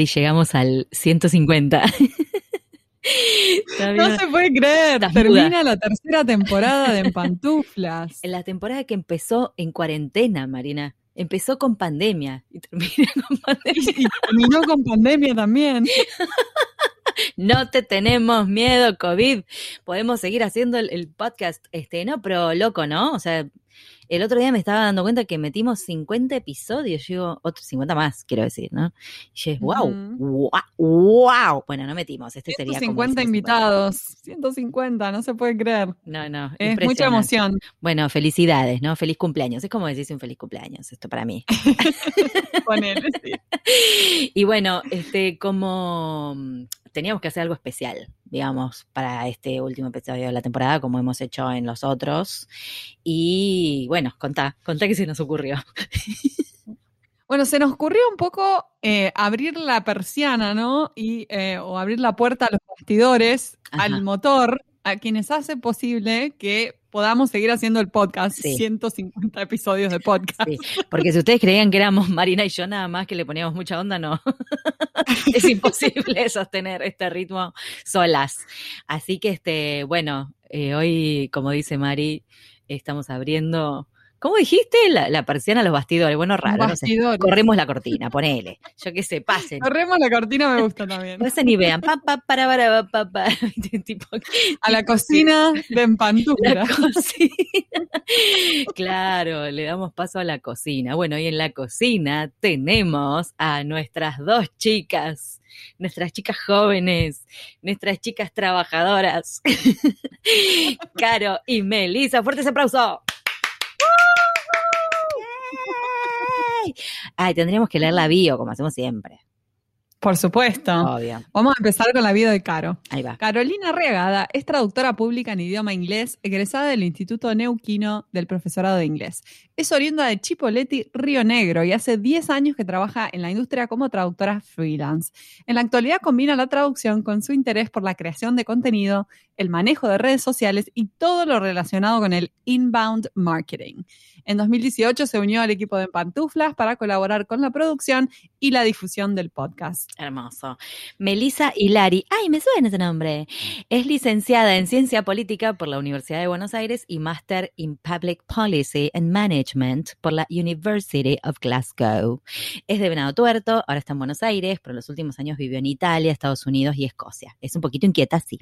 Mari, llegamos al 150. no se puede creer. Termina la tercera temporada de En Pantuflas. En la temporada que empezó en cuarentena, Marina. Empezó con pandemia y termina con pandemia. Y terminó con pandemia también. no te tenemos miedo, COVID. Podemos seguir haciendo el, el, podcast, este, no, pero loco, ¿no? O sea, el otro día me estaba dando cuenta que metimos 50 episodios, yo digo, otros 50 más, quiero decir, ¿no? Y yo, wow, wow, wow. Bueno, no metimos, este sería 150 invitados, 150, no se puede creer. No, no. Es mucha emoción. Bueno, felicidades, ¿no? Feliz cumpleaños. Es como decirse un feliz cumpleaños, esto para mí. Ponele, sí. Y bueno, este, como teníamos que hacer algo especial, digamos, para este último episodio de la temporada, como hemos hecho en los otros. Y bueno, contá, contá qué se nos ocurrió. Bueno, se nos ocurrió un poco eh, abrir la persiana, ¿no? Y, eh, o abrir la puerta a los bastidores, al motor, a quienes hace posible que podamos seguir haciendo el podcast, 150 episodios de podcast. Sí, porque si ustedes creían que éramos Marina y yo nada más que le poníamos mucha onda, no. es imposible sostener este ritmo solas. Así que, este, bueno, eh, hoy, como dice Mari, estamos abriendo ¿Cómo dijiste? La, la persiana a los bastidores. Bueno, raro. Corremos la cortina, ponele. Yo qué sé, pasen. Corremos la cortina, me gusta también. Pasen y vean. Pa, pa, para, para, pa, pa, a la cocina de empantufla. La cocina. claro, le damos paso a la cocina. Bueno, y en la cocina tenemos a nuestras dos chicas nuestras chicas jóvenes, nuestras chicas trabajadoras, Caro y Melissa. Fuertes aplausos. Ay, tendríamos que leer la bio, como hacemos siempre. Por supuesto. Vamos a empezar con la vida de Caro. Ahí va. Carolina Regada es traductora pública en idioma inglés, egresada del Instituto Neuquino del Profesorado de Inglés. Es oriunda de Chipoleti, Río Negro, y hace 10 años que trabaja en la industria como traductora freelance. En la actualidad combina la traducción con su interés por la creación de contenido, el manejo de redes sociales y todo lo relacionado con el inbound marketing. En 2018 se unió al equipo de Pantuflas para colaborar con la producción y la difusión del podcast. Hermoso. Melissa Hilari, ay, me suena ese nombre. Es licenciada en Ciencia Política por la Universidad de Buenos Aires y máster in Public Policy and Management por la University of Glasgow. Es de Venado Tuerto, ahora está en Buenos Aires, pero en los últimos años vivió en Italia, Estados Unidos y Escocia. Es un poquito inquieta, sí.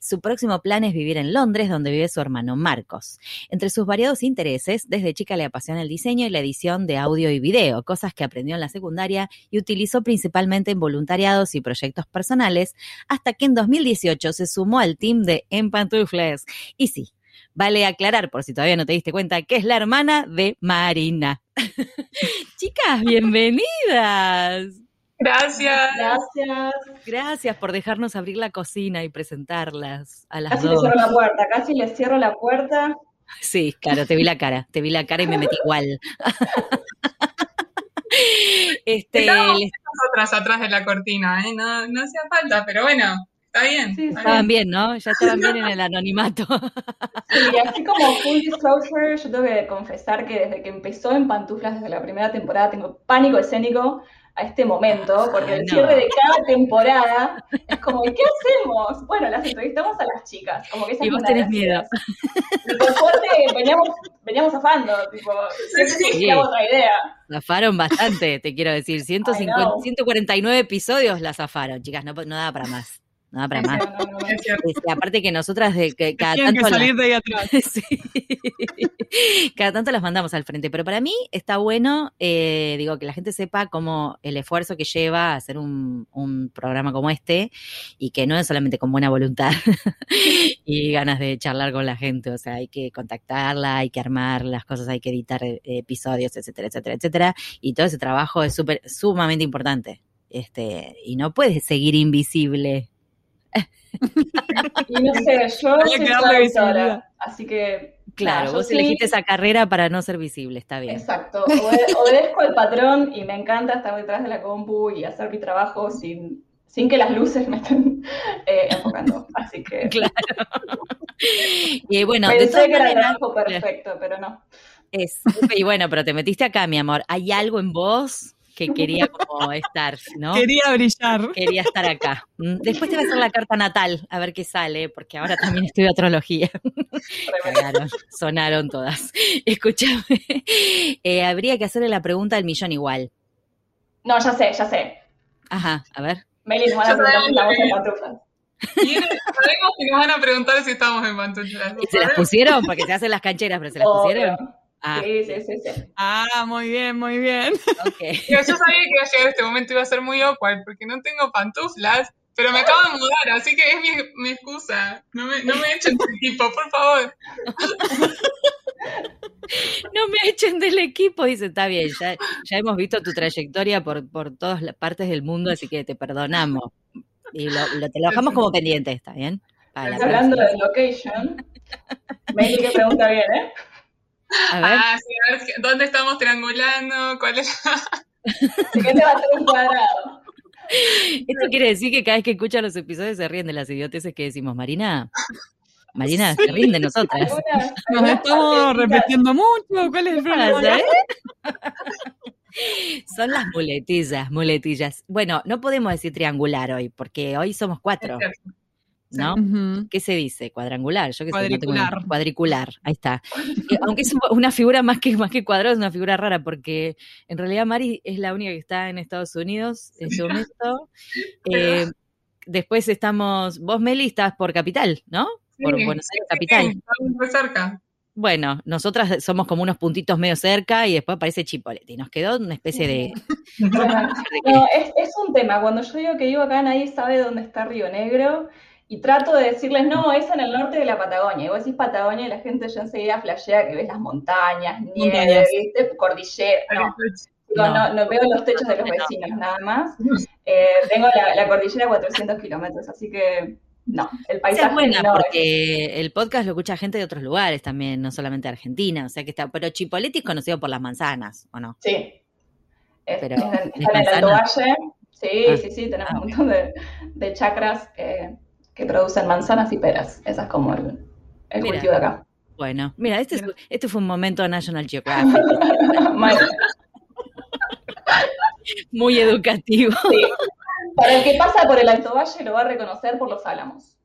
Su próximo plan es vivir en Londres, donde vive su hermano Marcos. Entre sus variados intereses, desde chica le apasiona el diseño y la edición de audio y video, cosas que aprendió en la secundaria y utilizó principalmente en voluntariados y proyectos personales, hasta que en 2018 se sumó al team de En Pantufles. Y sí, vale aclarar, por si todavía no te diste cuenta, que es la hermana de Marina. Chicas, bienvenidas. Gracias. Gracias. Gracias por dejarnos abrir la cocina y presentarlas a las casi dos. Casi les cierro la puerta, casi les cierro la puerta. Sí, claro, te vi la cara, te vi la cara y me metí igual. este, nosotras atrás de la cortina, ¿eh? no, no hacía falta, pero bueno, está bien. Sí, estaban bien. ¿no? Ya estaban bien en el anonimato. Sí, así como full disclosure, yo tengo que confesar que desde que empezó en Pantuflas, desde la primera temporada, tengo pánico escénico a este momento, porque el cierre de cada temporada es como, ¿y qué hacemos? Bueno, las entrevistamos a las chicas, como que Y vos tenés miedo. Y por suerte veníamos, veníamos zafando, tipo, siempre sí. otra idea. Zafaron bastante, te quiero decir, 150, 149 episodios la zafaron, chicas, no, no daba para más. No, para más. Este, aparte que nosotras de que cada tanto. Que salir de ahí atrás. sí. cada tanto las mandamos al frente. Pero para mí está bueno, eh, digo, que la gente sepa cómo el esfuerzo que lleva a hacer un, un programa como este y que no es solamente con buena voluntad y ganas de charlar con la gente. O sea, hay que contactarla, hay que armar las cosas, hay que editar eh, episodios, etcétera, etcétera, etcétera. Y todo ese trabajo es súper, sumamente importante. Este, y no puedes seguir invisible y no sé, yo soy traductora, así que... Claro, nada, vos sí, elegiste esa carrera para no ser visible, está bien. Exacto, obedezco al patrón y me encanta estar detrás de la compu y hacer mi trabajo sin, sin que las luces me estén eh, enfocando, así que... Claro. y bueno, Pensé de todas que maneras, era el trabajo perfecto, pero no. Es, y bueno, pero te metiste acá, mi amor. ¿Hay algo en vos que quería como estar, ¿no? Quería brillar. Quería estar acá. Mm, Después te voy a hacer la carta natal, a ver qué sale, porque ahora también estudio astrología. Cagaron, sonaron todas. Escúchame, eh, habría que hacerle la pregunta del millón igual. No, ya sé, ya sé. Ajá, a ver. Meli, nos van a Yo preguntar si sabía estamos en que- pantuflas. Y sabemos que nos van a preguntar si estamos en pantuflas. ¿Y ¿Se las pusieron? Porque se hacen las cancheras, pero se las pusieron. Ah, Sí, sí, sí, sí. Ah, muy bien, muy bien. ok. Yo, yo sabía que iba a llegar este momento iba a ser muy awkward porque no tengo pantuflas, pero me acabo de mudar, así que es mi, mi excusa. No me, no me echen del equipo, por favor. No me echen del equipo, dice, está bien, ya, ya hemos visto tu trayectoria por, por todas las partes del mundo, así que te perdonamos. Y lo, lo- te lo dejamos como pendiente, ¿está bien? Para Estás hablando de location. Meli, que pregunta bien, ¿eh? A ver, Ah, sí, a ver, ¿dónde estamos triangulando? ¿Cuál es? ¿De qué te va a hacer un cuadrado? esto quiere decir que cada vez que escuchan los episodios se ríen de las idioteces que decimos, Marina. Marina, se ríen de nosotras. Algunas- Nos estamos repitiendo mucho. ¿Cuál es el ¿Qué pasa, problema? eh? Son las muletillas, muletillas. Bueno, no podemos decir triangular hoy, porque hoy somos cuatro, ¿no? ¿Qué se dice? Cuadrangular, yo qué sé, no tengo- Cuadricular. cuadricular, ahí está. Eh, Aunque es una figura más que, más que cuadrado, es una figura rara, porque en realidad Mari es la única que está en Estados Unidos en este momento. Eh, después estamos, vos Meli estás por capital, ¿no? Por Buenos Aires sí, capital. sí, estamos muy cerca. Bueno, nosotras somos como unos puntitos medio cerca y después aparece Chipolete. Y nos quedó una especie de... Que- No, es, es un tema. Cuando yo digo que vivo acá, nadie sabe dónde está Río Negro. Y trato de decirles, no, es en el norte de la Patagonia. Y vos decís Patagonia y la gente ya enseguida flashea que ves las montañas, nieve, cordillera. No, digo, No. no, no veo los techos de los No. vecinos, nada más. Eh, tengo la, la cordillera a 400 kilómetros, así que no, el paisaje es buena no es- porque el podcast lo escucha gente de otros lugares también, no solamente de Argentina. O sea que está. Pero Chipolete es conocido por las manzanas, ¿o no? Sí. Es, Pero, es en- ¿es está en el Alto? Valle. Sí, Ah. sí, sí, tenemos Ah, un montón de, de chacras eh, que producen manzanas y peras. Esa es como el, el Mira. cultivo de acá. Bueno, mira, este, es- este fue un momento National Geographic, muy educativo. Sí. Para el que pasa por el Alto Valle lo va a reconocer por los álamos.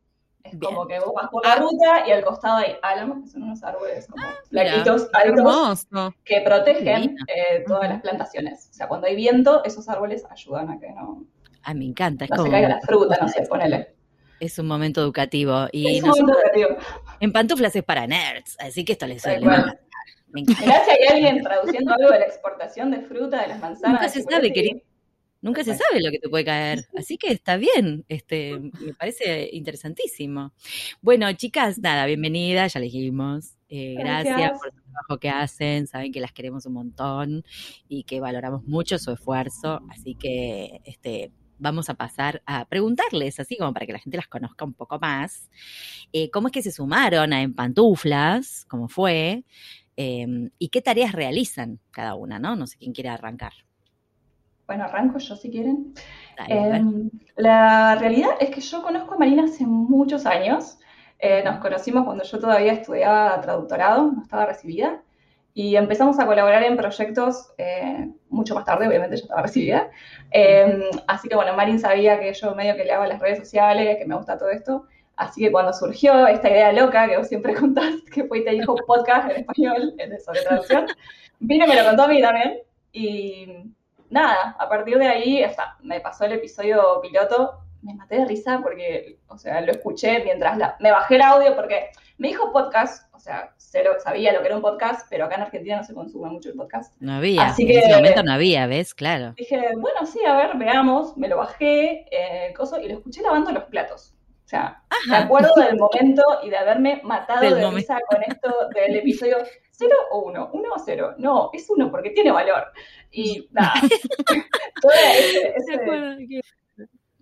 Es Bien. como que vos vas por la ruta y al costado hay álamos, que son unos árboles como Ah, flaquitos, altos, que protegen eh, todas las plantaciones. O sea, cuando hay viento, esos árboles ayudan a que no, Ah, me encanta, es no se caiga la fruta, no sé, ponele. Es un momento educativo. Y Es un momento creativo. en pantuflas es para nerds, así que esto les suele. Me encanta. Hay alguien traduciendo algo de la exportación de fruta, de las manzanas. Nunca se sabe, querido. Nunca se sabe lo que te puede caer, así que está bien, este, me parece interesantísimo. Bueno, chicas, nada, bienvenidas, ya les dijimos. Eh, gracias. Gracias. por el trabajo que hacen, saben que las queremos un montón y que valoramos mucho su esfuerzo, así que este, vamos a pasar a preguntarles, así como para que la gente las conozca un poco más, eh, cómo es que se sumaron a En Pantuflas, cómo fue, eh, y qué tareas realizan cada una, ¿no? No sé quién quiere arrancar. Bueno, arranco yo si quieren. Dale. Eh, la realidad es que yo conozco a Marina hace muchos años. Eh, nos conocimos cuando yo todavía estudiaba traductorado, no estaba recibida, y empezamos a colaborar en proyectos eh, mucho más tarde, obviamente yo estaba recibida. Eh, así que bueno, Marin sabía que yo medio que le hago las redes sociales, que me gusta todo esto. Así que cuando surgió esta idea loca que vos siempre contás, que fue y te dijo podcast en español, sobre traducción, vino y me lo contó a mí también. Y nada, a partir de ahí, hasta me pasó el episodio piloto, me maté de risa porque, o sea, lo escuché mientras la, me bajé el audio porque me dijo podcast, o sea, cero, sabía lo que era un podcast, pero acá en Argentina no se consume mucho el podcast. No había, Así en que- ese momento no había, ¿ves? Claro. Dije, bueno, sí, a ver, veamos, me lo bajé, eh, coso, y lo escuché lavando los platos. O sea, me Ajá. acuerdo del momento y de haberme matado Del de momento. risa con esto del episodio ¿cero o uno? ¿Uno o cero? No, es uno porque tiene valor. Y nada, todo ese, ese-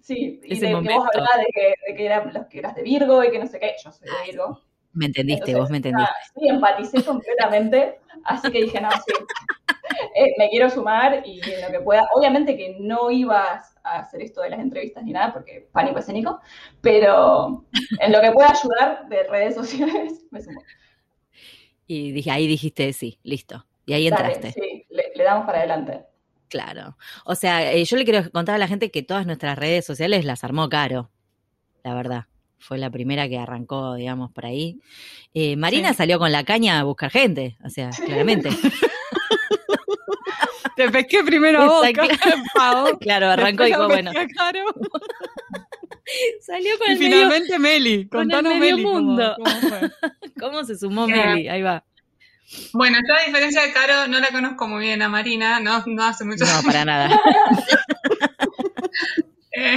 sí, y Ese de que momento. vos hablabas de que, de que, era- los que eras de Virgo y que no sé qué, yo soy de Virgo. Me entendiste, Entonces, vos me entendiste. nada, sí, empaticé completamente, así que dije, no, sí, eh, me quiero sumar y en lo que pueda. Obviamente que no ibas a hacer esto de las entrevistas ni nada, porque pánico escénico, pero en lo que pueda ayudar de redes sociales, me sumo. Y dije, ahí dijiste sí, listo. Y ahí Dale, entraste. sí, le, le damos para adelante. Claro. O sea, eh, yo le quiero contar a la gente que todas nuestras redes sociales las armó Caro, la verdad. Fue la primera que arrancó, digamos, por ahí. Eh, Marina Sí. salió con la caña a buscar gente, o sea, claramente. Te pesqué primero a vos, claro, arrancó y dijo, bueno, salió con Y el medio, finalmente Meli. con el Contanos medio Meli. cómo- mundo. cómo fue. ¿Cómo se sumó. Meli? Ahí va. Bueno, yo a diferencia de Caro, no la conozco muy bien a Marina, no, no hace mucho No, para nada. Eh,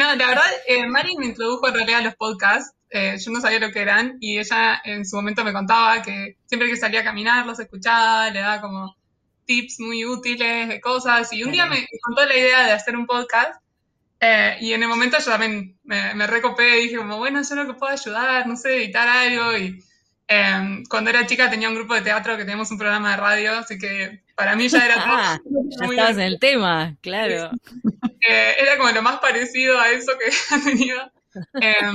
no, la verdad, eh, Mari me introdujo en realidad a los podcasts. eh, yo no sabía lo que eran y ella en su momento me contaba que siempre que salía a caminar los escuchaba, le daba como tips muy útiles de cosas y un día me contó la idea de hacer un podcast eh, y en el momento yo también me, me recopé y dije como, bueno, yo lo que puedo ayudar, no sé, editar algo y eh, cuando era chica tenía un grupo de teatro que teníamos un programa de radio, así que para mí ya era todo Ah, ya muy estabas en el tema, claro. Eh, era como lo más parecido a eso que ha tenido. Em,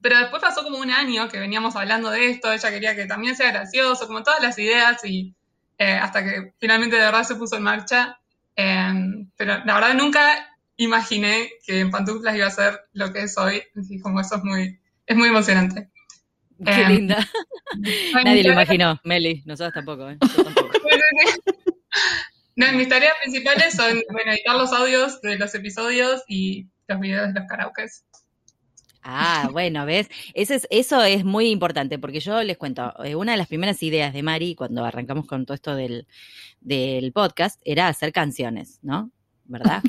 pero después pasó como un año que veníamos hablando de esto, ella quería que también sea gracioso, como todas las ideas, y eh, hasta que finalmente de verdad se puso en marcha. Em, pero la verdad nunca imaginé que en pantuflas iba a ser lo que es hoy, así como eso es muy, es muy emocionante. Qué Eh, linda. Nadie lo imaginó, Meli, nosotros tampoco, ¿eh? Yo tampoco. No, mis tareas principales son, bueno, editar los audios de los episodios y los videos de los karaokes. Ah, bueno, ¿ves? Eso es, eso es muy importante, porque yo les cuento, eh, una de las primeras ideas de Mari cuando arrancamos con todo esto del, del podcast era hacer canciones, ¿no? ¿Verdad?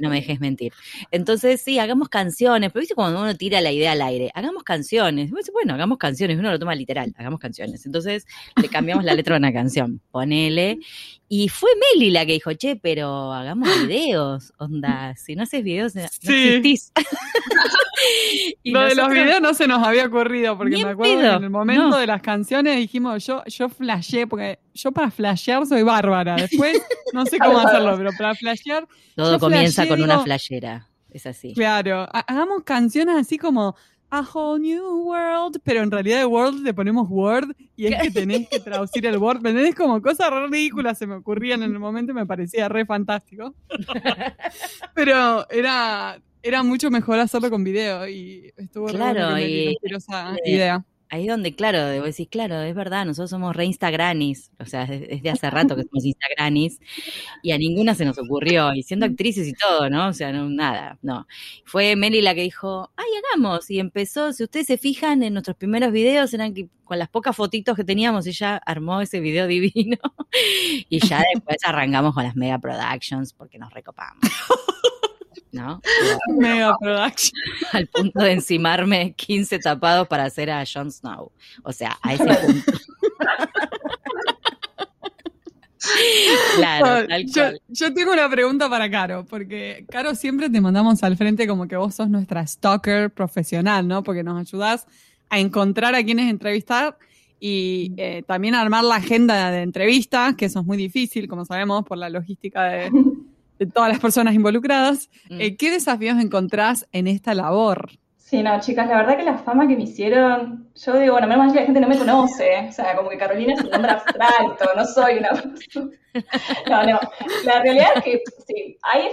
No me dejes mentir. Entonces, sí, hagamos canciones, pero viste cuando uno tira la idea al aire, hagamos canciones. Bueno, hagamos canciones, uno lo toma literal, hagamos canciones. Entonces, le cambiamos la letra a una canción, ponele. Y fue Meli la que dijo, che, pero hagamos videos, onda, si no haces videos, no Sí. existís. Y Lo de los videos no se nos había ocurrido, porque me acuerdo que en el momento no. de las canciones dijimos, yo, yo flasheé, porque yo para flashear soy bárbara. Después no sé cómo hacerlo, pero para flashear, Todo comienza flasheo, con una flashera. Es así. claro, ha- hagamos canciones así como A Whole New World, pero en realidad de World le ponemos Word y es que tenés que traducir el Word. ¿Me entendés? Como cosas re ridículas se me ocurrían en el momento y me parecía re fantástico. pero era, era mucho mejor hacerlo con video y estuvo re Claro, Meli y- idea. Ahí donde, claro, debo decir, claro, es verdad, nosotros somos re Instagranis, o sea, es es de hace rato que somos Instagranis, y a ninguna se nos ocurrió, y siendo actrices y todo, ¿no? O sea, no, nada, no. Fue Meli la que dijo, ay, hagamos, y empezó, si ustedes se fijan en nuestros primeros videos, eran que con las pocas fotitos que teníamos, ella armó ese video divino, y ya después arrancamos con las mega productions, porque nos recopamos. ¿No? Mega production. al punto de encimarme 15 tapados para hacer a Jon Snow. O sea, a ese punto. claro, tal yo, cual. yo tengo una pregunta para Caro, porque Caro siempre te mandamos al frente como que vos sos nuestra stalker profesional, ¿no? Porque nos ayudás a encontrar a quienes entrevistar y eh, también a armar la agenda de entrevistas, que eso es muy difícil, como sabemos, por la logística de, de todas las personas involucradas. Mm. Eh, ¿Qué desafíos encontrás en esta labor? Sí, no, chicas, la verdad que la fama que me hicieron, yo digo, bueno, menos mal que la gente no me conoce, o sea, como que Carolina es un nombre abstracto, no soy una. No, no, la realidad es que sí, hay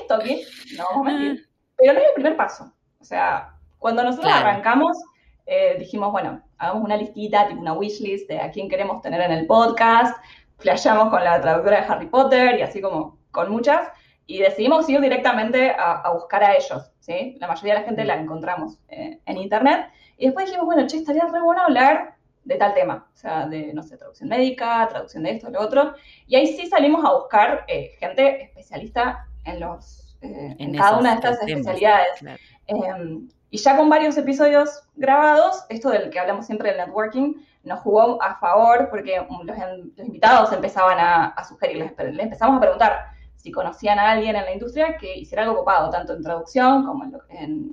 no vamos a mentir, pero no es el primer paso. O sea, cuando nosotros Claro. arrancamos, eh, dijimos, bueno, hagamos una listita, tipo una wishlist de a quién queremos tener en el podcast, flasheamos con la traductora de Harry Potter y así como con muchas, y decidimos ir directamente a, a buscar a ellos, ¿sí? La mayoría de la gente la encontramos eh, en internet, y después dijimos, bueno, che, estaría re bueno hablar de tal tema, o sea, de, no sé, traducción médica, traducción de esto, lo otro, y ahí sí salimos a buscar eh, gente especialista en los, eh, en, cada esos una de estas temas, especialidades. claro. Eh, y ya con varios episodios grabados, esto del que hablamos siempre del networking, nos jugó a favor porque los, en- los invitados empezaban a, a sugerir, les, les empezamos a preguntar si conocían a alguien en la industria que hiciera algo copado, tanto en traducción como en, lo- en,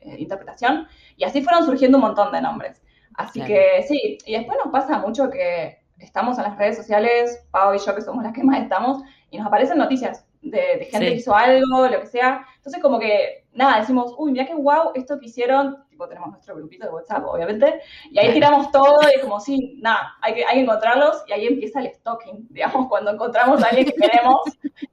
eh, interpretación, y así fueron surgiendo un montón de nombres. Así Claro. que sí, y después nos pasa mucho que estamos en las redes sociales, Pau y yo que somos las que más estamos, y nos aparecen noticias de, de gente Sí. que hizo algo, lo que sea. Entonces como que, nada, decimos, uy, mira qué guau esto que hicieron, tipo tenemos nuestro grupito de WhatsApp, obviamente, y ahí tiramos todo y es como, sí, nada, hay que, hay que encontrarlos y ahí empieza el stalking, digamos, cuando encontramos a alguien que queremos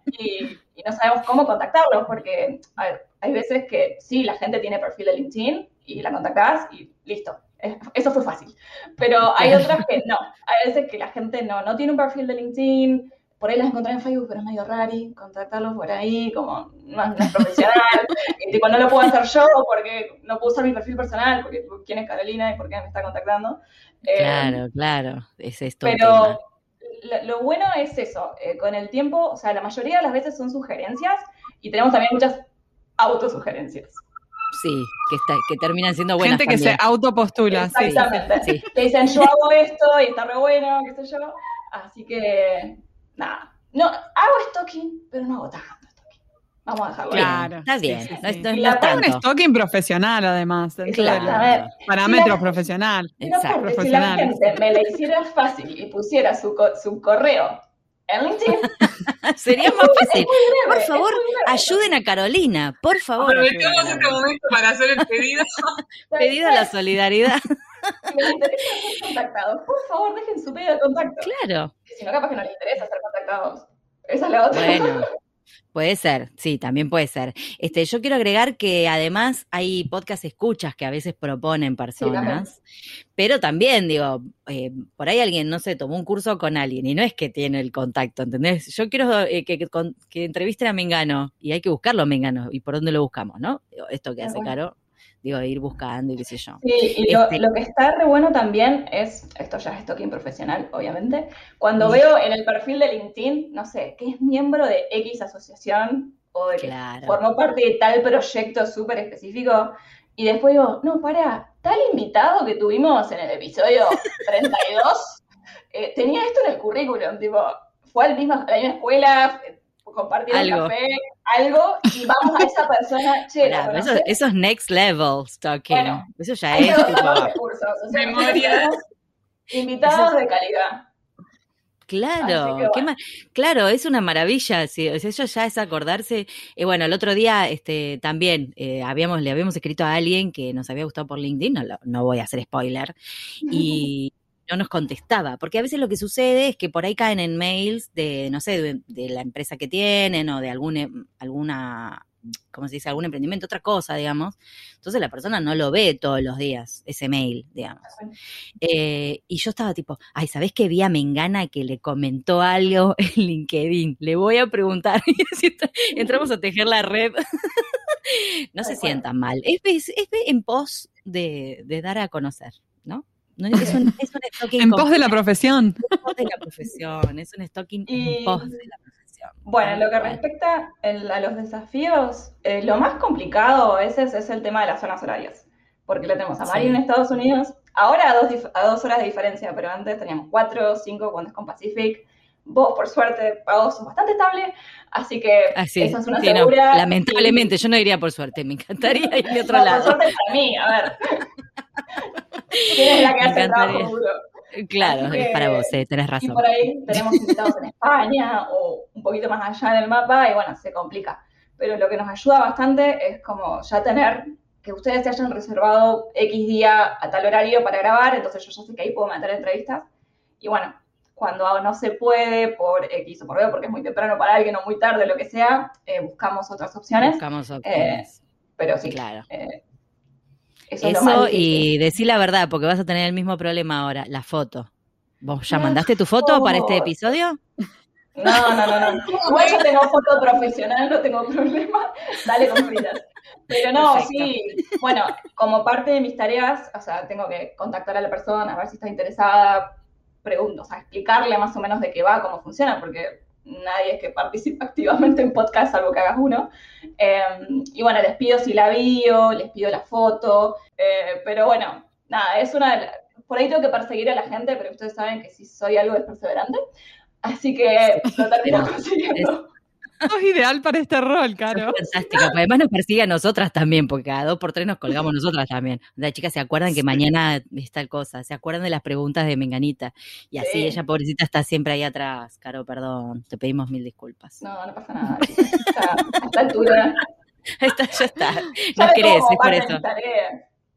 y, y no sabemos cómo contactarlos, porque a ver, hay veces que sí, la gente tiene perfil de LinkedIn y la contactás y listo. Es- Eso fue fácil. Pero hay otras que no. Hay veces que la gente no, no tiene un perfil de LinkedIn, por ahí las encontré en Facebook, pero es medio rari contactarlos por ahí, como no, es- no es profesional. y tipo, no lo puedo hacer yo porque no puedo usar mi perfil personal, porque tipo, quién es Carolina y por qué me está contactando. Eh, Claro, claro. Es esto. pero lo, lo bueno es eso, eh, con el tiempo, o sea, la mayoría de las veces son sugerencias y tenemos también muchas autosugerencias. Sí, que, está, que terminan siendo buenas Gente que se autopostula. sí. Exactamente. Sí. Que dicen, yo hago esto y está re bueno, qué sé yo. Así que, nada. No, hago stalking, pero no hago tanto stalking. Vamos a dejarlo ahí. Claro. Está bien. Sí, sí, no sí. no la tanto. Un stalking profesional, además. Los Exactamente. parámetros Sí, la- profesional. Exacto. si la gente me la hiciera fácil y pusiera su, co- su correo en LinkedIn, Sería más fácil. Por favor, ayuden a Carolina. Por favor. Aprovechemos ayuden a este momento para hacer el pedido. Pedido a la solidaridad. Si les interesa ser contactados, por favor, dejen su pedido de contacto. Claro. Si no, capaz que no les interesa ser contactados. Esa es la otra. Bueno, puede ser, sí, también puede ser. Este, yo quiero agregar que además hay podcast escuchas que a veces proponen personas, pero también digo, eh, por ahí alguien, no sé, tomó un curso con alguien y no es que tiene el contacto, ¿entendés? Yo quiero eh, que, que, que entrevisten a Mengano y hay que buscarlo a Mengano y por dónde lo buscamos, ¿no? Esto que hace. Caro, digo, ir buscando y qué sé yo. Sí, y lo, Este- lo que está re bueno también es, esto ya es stalking profesional, obviamente, cuando veo en el perfil de LinkedIn, no sé, que es miembro de X asociación o de que Claro. formó parte de tal proyecto súper específico, y después digo, no, para, tal invitado que tuvimos en el episodio 32, eh, tenía esto en el currículum, tipo, fue al mismo, a la misma escuela, eh, compartieron café, algo, y vamos a esa persona, che, ¿la Claro, eso, eso es next level stalking. Bueno, eso ya es recursos, o sea, Memoria. tenemos invitados de calidad. Claro, qué claro, es una maravilla. Sí, eso ya es acordarse. Eh, bueno, el otro día este, también eh, habíamos, le habíamos escrito a alguien que nos había gustado por LinkedIn, no, lo- no voy a hacer spoiler, y no nos contestaba, porque a veces lo que sucede es que por ahí caen en mails de, no sé, de, de la empresa que tienen o de algún, em- alguna, ¿cómo se dice? Algún emprendimiento, otra cosa, digamos. Entonces la persona no lo ve todos los días, ese mail, digamos. Eh, y yo estaba tipo, ay, ¿sabés que vi a Mengana que le comentó algo en LinkedIn? Le voy a preguntar. Entramos a tejer la red. no se sientan mal. Es, es- es en pos de, de dar a conocer, ¿no? No, es, un, es un stalking En pos de la profesión. en pos de la profesión, es un stalking Y- en pos de la profesión. Bueno, en lo que respecta el- a los desafíos, eh, lo más complicado a veces es el tema de las zonas horarias, porque lo tenemos a Mari Sí. en Estados Unidos, ahora a dos, a dos horas de diferencia, pero antes teníamos cuatro, cinco cuando es con Pacific. Vos, por suerte, pagos son bastante estables, así que Así, eso es una sí, no, segura. lamentablemente, yo no iría por suerte, me encantaría ir de otro No, por lado. suerte para mí, a ver. ¿Quién es la que hace el trabajo duro? Claro, Así es para vos, eh, tenés Y razón. por ahí tenemos invitados en España o un poquito más allá en el mapa y bueno, se complica. Pero lo que nos ayuda bastante es como ya tener que ustedes se hayan reservado X día a tal horario para grabar, entonces yo ya sé que ahí puedo meter entrevistas. Y bueno, cuando no se puede por X o por B, porque es muy temprano para alguien o muy tarde, lo que sea, eh, buscamos otras opciones. Buscamos opciones. Pero sí, Claro. eh, eso, es lo y decir la verdad, porque vas a tener el mismo problema ahora, la foto. ¿Vos ya mandaste tu foto para este episodio? No, no, no, no. Igual yo tengo foto profesional, no tengo problema. Dale con fritas. Pero no, Perfecto. sí. Bueno, como parte de mis tareas, o sea, tengo que contactar a la persona, a ver si está interesada, pregunto, o sea, explicarle más o menos de qué va, cómo funciona, porque nadie es que participe activamente en podcast, salvo que hagas uno. Eh, y bueno, les pido si la bio, les pido la foto, eh, pero bueno, nada, es una de las- Por ahí tengo que perseguir a la gente, pero ustedes saben que si soy algo es perseverante. Así que lo termino consiguiendo. Sos ideal para este rol, Caro. Fantástico. porque Además nos persigue a nosotras también, porque cada dos por tres nos colgamos nosotras también. Las chicas se acuerdan que mañana es tal cosa, se acuerdan de las preguntas de Menganita. Y así Sí. ella, pobrecita, está siempre ahí atrás. Caro, perdón, te pedimos mil disculpas. No, no pasa nada. Sea, a esta altura. Ahí está, ya está. Ya No querés, es por eso.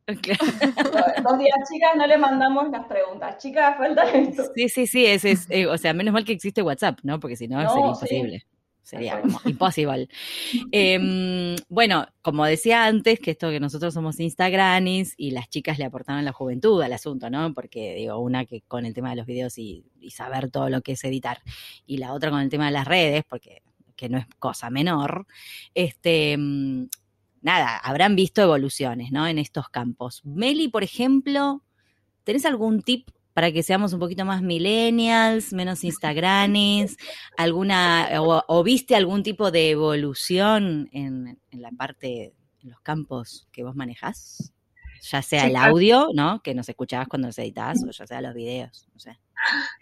Dos días, chicas, no le mandamos las preguntas. Chicas, falta esto. Sí, sí, sí, es, es, eh, o sea, menos mal que existe WhatsApp, ¿no? Porque si no, No, sería sí. Sería como imposible. Em, bueno, como decía antes, que esto que nosotros somos Instagramis y las chicas le aportaron la juventud al asunto, ¿no? Porque digo, una que con el tema de los videos y, y saber todo lo que es editar, y la otra con el tema de las redes, porque que no es cosa menor, este, mm, nada, habrán visto evoluciones, ¿no? En estos campos. Meli, por ejemplo, ¿tenés algún tip para que seamos un poquito más millennials, menos instagrames, alguna, o, viste algún tipo de evolución en, la parte, en los campos que vos manejás? Ya sea el audio, ¿no? Que nos escuchabas cuando nos editabas, o ya sea los videos, no sé.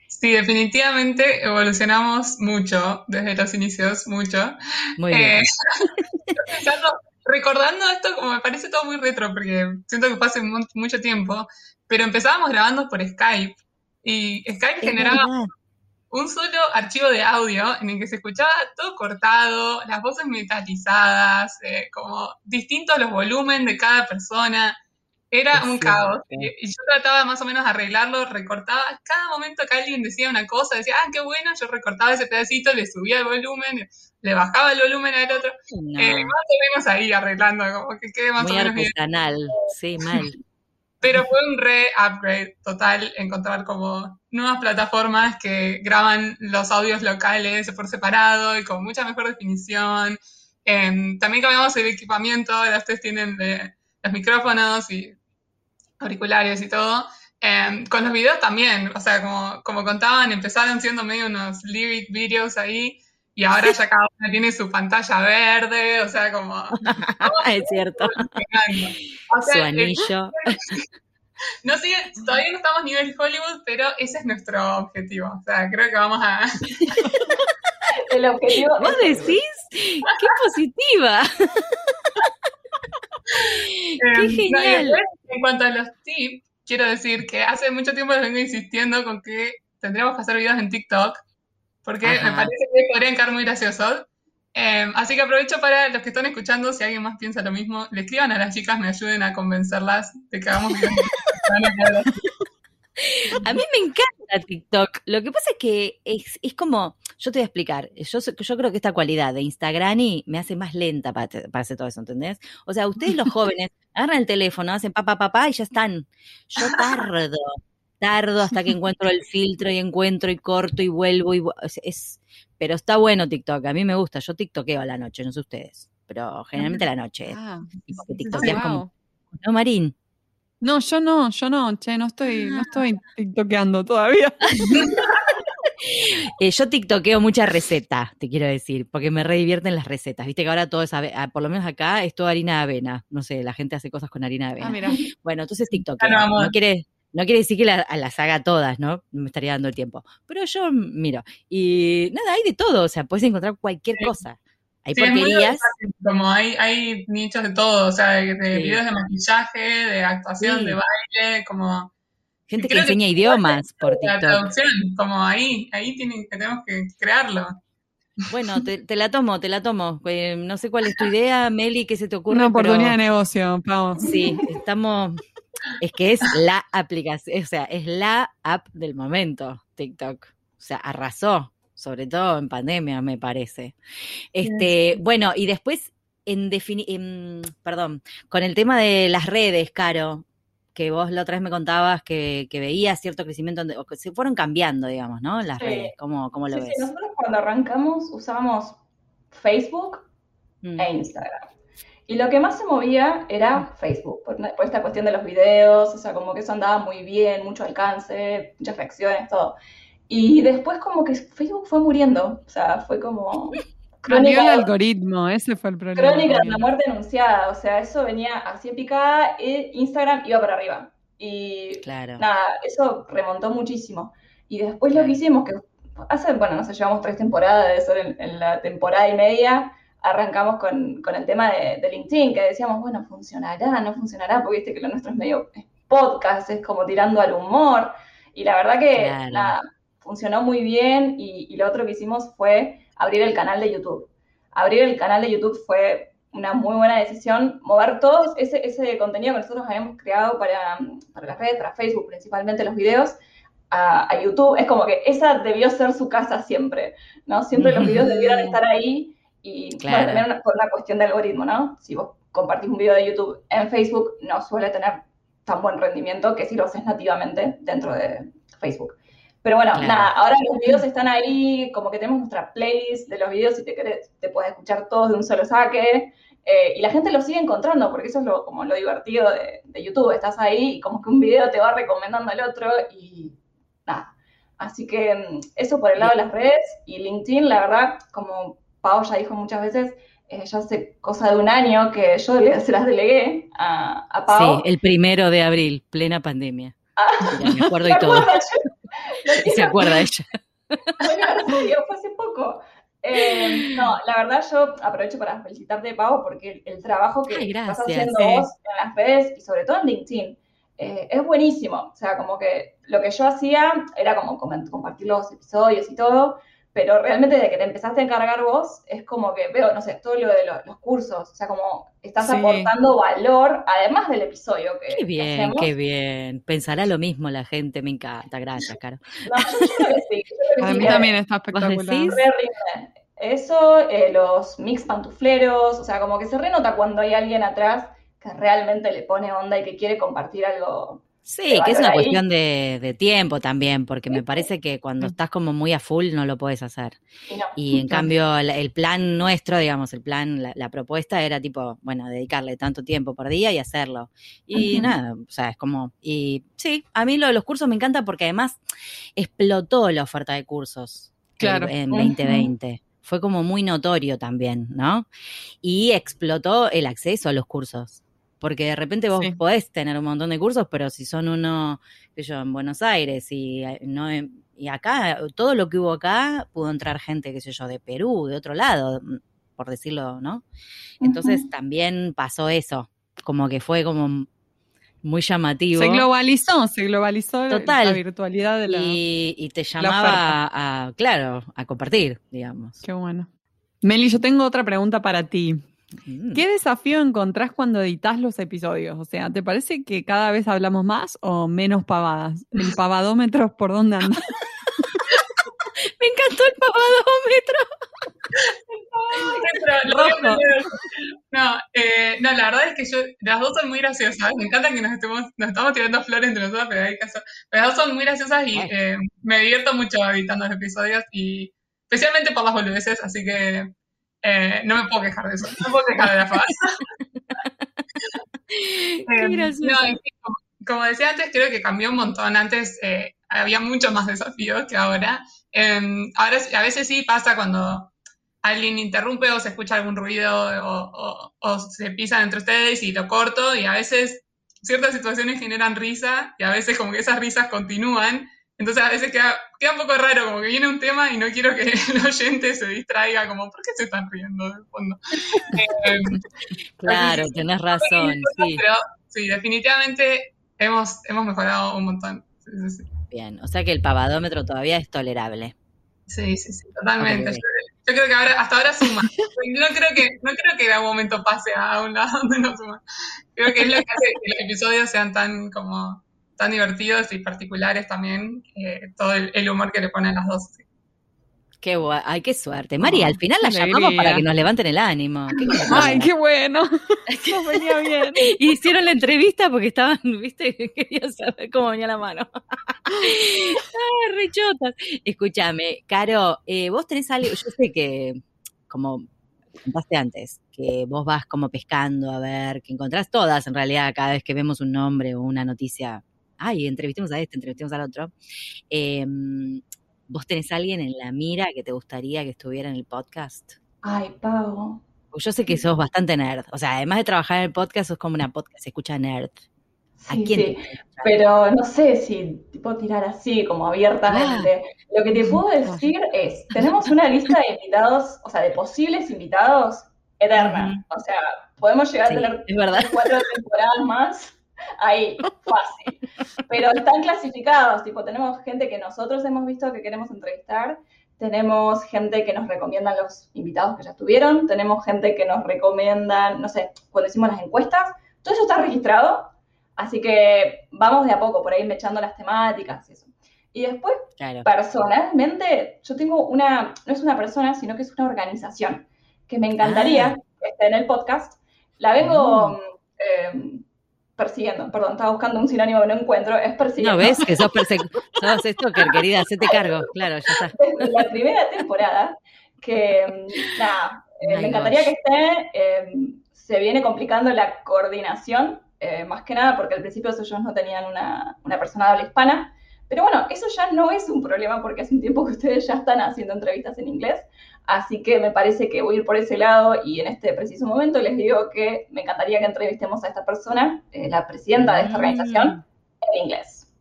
Sí, definitivamente evolucionamos mucho desde los inicios, mucho. Muy bien. Eh, recordando esto, como me parece todo muy retro, porque siento que pasa mucho tiempo, pero empezábamos grabando por Skype y Skype generaba un solo archivo de audio en el que se escuchaba todo cortado, las voces metalizadas, eh, como distintos los volúmenes de cada persona. Era un caos. Y, yo trataba más o menos de arreglarlo, recortaba. Cada momento que alguien decía una cosa, decía, ah, qué bueno, yo recortaba ese pedacito, le subía el volumen, le bajaba el volumen al otro. Eh, más o menos ahí arreglando, como que quede más Muy o menos artesanal, sí, mal. Pero fue un re-upgrade total encontrar como nuevas plataformas que graban los audios locales por separado y con mucha mejor definición. Em, también cambiamos el equipamiento, ahora ustedes tienen de, los micrófonos y auriculares y todo. Em, con los videos también, o sea, como, como contaban, empezaron siendo medio unos lyric videos ahí y ahora ya cada uno tiene su pantalla verde, o sea, como... es cierto. su anillo. No sigue, todavía no estamos a nivel Hollywood, pero ese es nuestro objetivo. O sea, creo que vamos a... El objetivo... ¿Vos decís? ¡Qué positiva! ¡Qué em, genial! en cuanto a los tips, quiero decir que hace mucho tiempo les vengo insistiendo con que tendríamos que hacer videos en TikTok porque me parece que podrían quedar muy graciosos. Em, así que aprovecho para los que están escuchando, si alguien más piensa lo mismo, le escriban a las chicas, me ayuden a convencerlas de que hagamos videos. a mí me encanta TikTok. Lo que pasa es que es, es como, yo te voy a explicar, yo, yo creo que esta cualidad de Instagram y me hace más lenta para, para hacer todo eso, ¿entendés? O sea, ustedes los jóvenes agarran el teléfono, hacen papá, papá y ya están. Yo tardo tardo hasta que encuentro el filtro y encuentro y corto y vuelvo y es, pero está bueno TikTok, a mí me gusta, yo TikTokeo a la noche, no sé ustedes, pero generalmente a la noche. Ah, como, ¿no, Marín? No, yo no, yo no, che, no estoy, no estoy tiktokeando todavía. Eh, yo tiktokeo mucha receta, te quiero decir, porque me re divierten las recetas. Viste que ahora todo es, ah, por lo menos acá, es todo harina de avena. No sé, la gente hace cosas con harina de ah, avena. Bueno, entonces tiktokeo. no quiere, no quiere decir que las haga todas, ¿no? Me estaría dando el tiempo. Pero yo miro. Y nada, hay de todo. O sea, puedes encontrar cualquier cosa. Hay porquerías. Como hay, hay nichos de todo. O sea, de, videos de maquillaje, de actuación, de baile, como. Gente que enseña idiomas por TikTok. La traducción, como ahí, ahí tienen, tenemos que crearlo. Bueno, te, la tomo, te la tomo. Eh, no sé cuál es tu idea, Meli, qué se te ocurre. Una oportunidad de negocio, Pau. Sí, estamos, es que es la aplicación, o sea, es la app del momento, TikTok. O sea, arrasó, sobre todo en pandemia, me parece. Este, bueno, y después, en definitiva, perdón, con el tema de las redes, Caro, que vos la otra vez me contabas que, que veías cierto crecimiento, o que se fueron cambiando, digamos, ¿no? Las redes, ¿cómo, cómo lo ves? Sí, nosotros cuando arrancamos usábamos Facebook mm. e Instagram. Y lo que más se movía era Facebook, por, esta cuestión de los videos, o sea, como que eso andaba muy bien, mucho alcance, muchas reacciones, todo. Y después como que Facebook fue muriendo, o sea, fue como... Cambió el algoritmo, ese fue el problema. Crónica de la muerte anunciada, o sea, eso venía así en picada, e Instagram iba para arriba. Y claro. nada, eso remontó muchísimo. Y después lo que hicimos, que hace, bueno, no sé, llevamos tres temporadas, de ser en la temporada y media, arrancamos con, el tema de, LinkedIn, que decíamos, bueno, funcionará, no funcionará, porque viste que lo nuestro es medio podcast, es como tirando al humor. Y la verdad que nada, funcionó muy bien y, lo otro que hicimos fue abrir el canal de YouTube. Abrir el canal de YouTube fue una muy buena decisión, mover todo ese, ese contenido que nosotros habíamos creado para, para las redes, para Facebook principalmente los videos, a, a YouTube, es como que esa debió ser su casa siempre, ¿no? Siempre los videos debieron estar ahí y Claro. bueno, también una- por una cuestión de algoritmo, ¿no? Si vos compartís un video de YouTube en Facebook, no suele tener tan buen rendimiento que si lo haces nativamente dentro de Facebook. Pero bueno, Claro. nada, ahora los videos están ahí, como que tenemos nuestra playlist de los videos, si te querés, te puedes escuchar todos de un solo saque. eh, y la gente lo sigue encontrando, porque eso es lo, como lo divertido de, de YouTube. Estás ahí y como que un video te va recomendando al otro y nada. Así que mm, eso por el lado de las redes y LinkedIn, la verdad, como Pau ya dijo muchas veces, eh, ya hace cosa de un año que yo le- se las delegué a, a Pau. Sí, el primero de abril, plena pandemia. Ah. Mira, me acuerdo ¿Te y todo. Y se acuerda ella. aniversario, fue hace poco. Eh, no, la verdad yo aprovecho para felicitarte, Pau, porque el, el trabajo que Ay, estás gracias, haciendo sí. vos en las redes y sobre todo en LinkedIn eh, es buenísimo. O sea, como que lo que yo hacía era como compartir los episodios y todo, pero realmente de que te empezaste a encargar vos es como que veo, no sé, todo lo de lo- los cursos, o sea, como estás Sí. aportando valor, además del episodio que, Qué que bien, hacemos. qué bien. Pensará lo mismo la gente, me encanta. Gracias, Caro. No, yo, creo que sí, yo creo que Para sí, mí que- también está espectacular. Eso, eh, los mix pantufleros, o sea, como que se renota cuando hay alguien atrás que realmente le pone onda y que quiere compartir algo. Sí, que es una cuestión de, de tiempo también, porque me parece que cuando estás como muy a full no lo puedes hacer. Y no. Y en cambio el, el plan nuestro, digamos, el plan, la, la propuesta era tipo, bueno, dedicarle tanto tiempo por día y hacerlo. Y nada, o sea, es como, y sí, a mí lo de los cursos me encanta porque además explotó la oferta de cursos Claro. en Ujú. 2020. Fue como muy notorio también, ¿no? Y explotó el acceso a los cursos. Porque de repente vos Sí. podés tener un montón de cursos, pero si son uno, qué sé yo, en Buenos Aires y eh, no en- y acá, todo lo que hubo acá, pudo entrar gente, qué sé yo, de Perú, de otro lado, mm, por decirlo, ¿no? Entonces también pasó eso, como que fue como muy llamativo. Se globalizó, se globalizó la- Total. la virtualidad de la... y, y te llamaba a, a, claro, a compartir, digamos. Qué bueno. Meli, yo tengo otra pregunta para ti. Mm. ¿Qué desafío encontrás cuando editas los episodios? O sea, ¿te parece que cada vez hablamos más o menos pavadas? ¿El pavadómetro por dónde anda? Me encantó el pavadómetro. No, eh, no, la verdad es que yo, las dos son muy graciosas. Me encanta que nos estemos, nos estamos tirando flores entre nosotras, pero hay caso. Las dos son muy graciosas y eh, me divierto mucho editando los episodios y especialmente por las boludeces, así que eh, no me puedo quejar de eso. No me puedo quejar de la faz. Qué Eh, gracioso. no, como, como decía antes, creo que cambió un montón. Antes eh, había muchos más desafíos que ahora. Eh, ahora a veces sí pasa cuando alguien interrumpe o se escucha algún ruido o, o- o se pisan entre ustedes y lo corto y a veces ciertas situaciones generan risa y a veces como que esas risas continúan. Entonces a veces queda, queda un poco raro, como que viene un tema y no quiero que el oyente se distraiga, como, ¿por qué se están riendo de fondo? Eh, Claro, Así tenés razón, sí. pero sí, definitivamente hemos, hemos mejorado un montón. Sí, sí, sí. Bien, o sea que el pavadómetro todavía es tolerable. Sí, sí, sí, totalmente. Yo creo que ahora, hasta ahora suma. No creo que, no creo que en algún momento pase a un lado donde no suma. Creo que es lo que hace que los episodios sean tan como tan divertidos y particulares también, eh, todo el, el humor que le ponen las dos. sí. Qué guay, ay, qué suerte. María, Oh, al final la llamamos para que nos levanten el ánimo. Qué ¡Ay, qué bueno! Nos venía bien. Y hicieron la entrevista porque estaban, viste, querían saber cómo venía la mano. Ay, rechotas. Escúchame, Caro, eh, vos tenés algo, yo sé que, como contaste antes, que vos vas como pescando a ver, que encontrás todas en realidad cada vez que vemos un nombre o una noticia. Ay, entrevistemos a este, entrevistemos al otro. Eh, ¿Vos tenés alguien en la mira que te gustaría que estuviera en el podcast? Ay, Pau. Porque Yo sé que sos bastante nerd. O sea, además de trabajar en el podcast, sos como una podcast, se escucha nerd. ¿A Sí, quién sí. Pero no sé si tipo tirar así, como abiertamente. Lo que te puedo decir es, tenemos una lista de invitados, o sea, de posibles invitados eterna. O sea, podemos llegar Sí, a tener es verdad. cuatro temporadas más ahí, fácil. Pero están clasificados, tipo, tenemos gente que nosotros hemos visto que queremos entrevistar, tenemos gente que nos recomiendan los invitados que ya estuvieron, tenemos gente que nos recomiendan, no sé, cuando hicimos las encuestas, todo eso está registrado, así que vamos de a poco por ahí mechando las temáticas y eso. Y después, Claro. personalmente, yo tengo una, no es una persona, sino que es una organización que me encantaría Ah. que esté en el podcast. La vengo eh, persiguiendo, perdón, estaba buscando un sinónimo que no encuentro, es persiguiendo. No, ¿ves? Que sos, sos stalker, querida, hacete cargo. Claro, ya está. desde la primera temporada, que mm, nada, eh, me encantaría gosh. que esté, eh, se viene complicando la coordinación, eh, más que nada porque al principio ellos no tenían una, una persona de habla hispana, pero bueno, eso ya no es un problema porque hace un tiempo que ustedes ya están haciendo entrevistas en inglés, así que me parece que voy a ir por ese lado y en este preciso momento les digo que me encantaría que entrevistemos a esta persona, eh, la presidenta de esta organización, en inglés.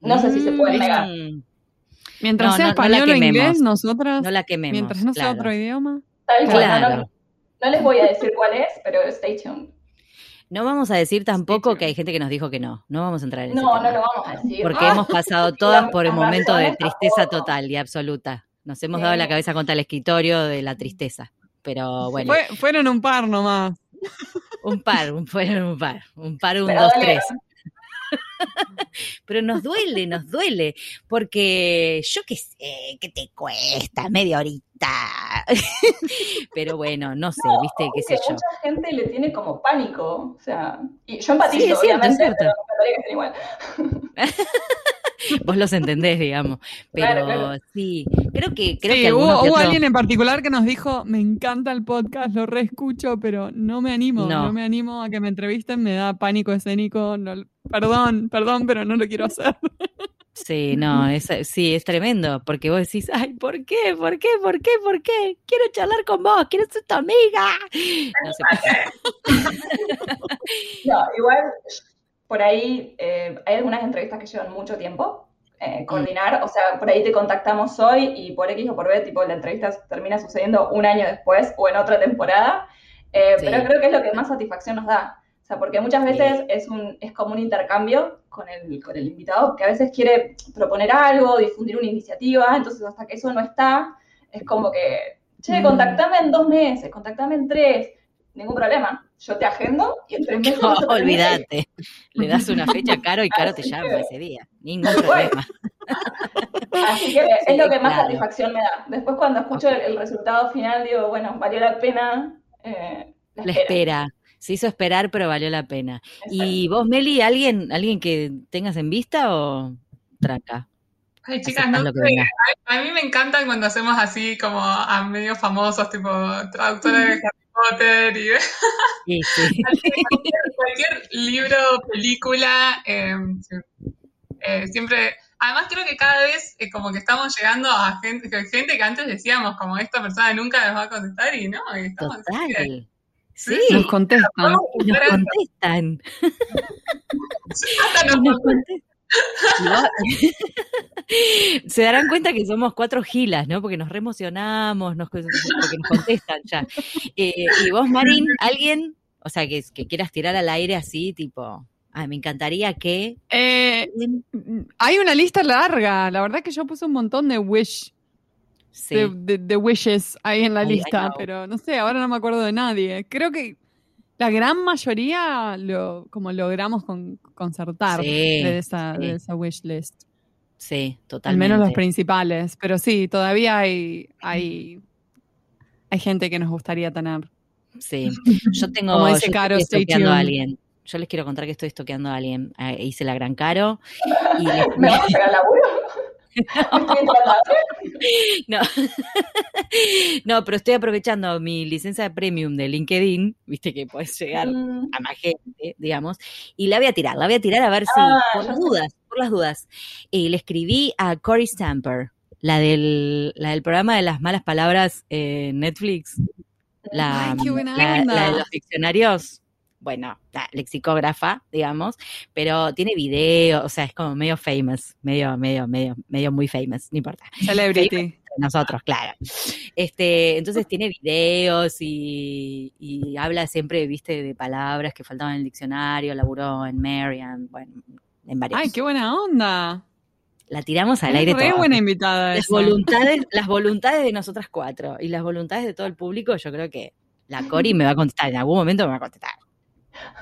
No sé si se puede negar. Mientras No, sea no- no la español o inglés, quememos. nosotras, No la quememos. mientras no sea otro idioma. Tal cual, no, no, Claro. no les voy a decir cuál es, pero stay tuned. No vamos a decir tampoco Sí, que hay gente que nos dijo que no. No vamos a entrar en ese No, tema. no lo vamos a decir. Porque Ah, hemos pasado todas por un las momento de tristeza total y absoluta. Nos hemos Sí. dado la cabeza contra el escritorio de la tristeza. Pero bueno, Fue- fueron un par nomás. un par, un, fueron un par, un par, un, Pero dos, dale. tres. Pero nos duele, nos duele, porque yo qué sé, ¿qué te cuesta? Media horita. Pero bueno, no sé, viste, qué sé yo. mucha gente le tiene como pánico. O sea, y yo empatizo, Sí, es cierto, obviamente, es cierto. pero me que igual. Vos los entendés, digamos. Pero Claro, claro. sí, creo que, creo Sí, que hubo, alguien en particular que nos dijo, me encanta el podcast, lo reescucho, pero no me animo, No. no. me animo a que me entrevisten, me da pánico escénico, no- perdón, perdón, pero no lo quiero hacer. Sí, no, es, sí, es tremendo, porque vos decís, ay, ¿por qué? ¿Por qué? ¿Por qué? ¿Por qué? Quiero charlar con vos, quiero ser tu amiga. No sé. No, igual, por ahí eh, hay algunas entrevistas que llevan mucho tiempo eh, coordinar. O sea, por ahí te contactamos hoy y por X o por B, tipo, la entrevista termina sucediendo un año después o en otra temporada. Eh, Sí. Pero creo que es lo que más satisfacción nos da. O sea, porque muchas Sí. veces es, un, es como un intercambio con el, con el invitado, que a veces quiere proponer algo, difundir una iniciativa, entonces hasta que eso no está, es como que, che, Mm. contactame en dos meses, contactame en tres, ningún problema. Yo te agendo y en tres meses... No, que- olvídate. Le das una fecha Caro y Caro te llama que- ese día. Ningún problema. Así que Sí, es lo que más claro. satisfacción me da. Después cuando escucho el, el resultado final, digo, bueno, valió la pena eh, la La espera. Se hizo esperar, pero valió la pena. ¿Y vos, Meli, alguien, alguien que tengas en vista o tranca? Ay, chicas, no. A mí me encantan cuando hacemos así como a medios famosos, tipo traductora de Harry Potter y Sí, sí. cualquier, cualquier libro, película, eh, sí. Eh, siempre, además creo que cada vez eh, como que estamos llegando a gente gente que antes decíamos como esta persona nunca nos va a contestar y no, y estamos Total. Sí, Nos contestan. nos contestan. hasta nos Nos contestan. Y vos- Se darán cuenta que somos cuatro gilas, ¿no? Porque nos reemocionamos, nos, porque nos contestan ya. Eh, y vos, Marín, alguien, o sea, que, que quieras tirar al aire así, tipo, ay, me encantaría que. Eh, hay una lista larga, la verdad que yo puse un montón de wish, Sí, de, de- de wishes ahí en la lista, pero no sé, ahora no me acuerdo de nadie. Creo que la gran mayoría lo como logramos con- concertar Sí, de, esa, sí. de esa wish list. sí, Al totalmente. menos los principales, pero sí, todavía hay, hay, hay gente que nos gustaría tener. Sí, yo tengo. Como dice yo Caro, estoy a alguien. Yo les quiero contar que estoy estoqueando a alguien. Eh, hice la gran caro y les- ¿Me vas a sacar laburo? No. no, pero estoy aprovechando mi licencia de premium de LinkedIn, viste que puedes llegar Mm, a más gente, digamos, y la voy a tirar, la voy a tirar a ver si, Ah, por las dudas, por las dudas. Y le escribí a Cory Stamper, la del, la del programa de las malas palabras en Netflix, la, Ay, qué buena la- onda. la de los diccionarios. Bueno, la lexicógrafa, digamos, pero tiene video, o sea, es como medio famous, medio, medio, medio, medio muy famous, no importa Celebrity. nosotros, claro. Este, entonces tiene videos y, y habla siempre, viste, de palabras que faltaban en el diccionario, laburó en Marian, bueno, en varios. Ay, qué buena onda. La tiramos al Es aire re toda. buena invitada Las esa. voluntades, las voluntades de nosotras cuatro y las voluntades de todo el público, yo creo que la Cori me va a contestar, en algún momento me va a contestar.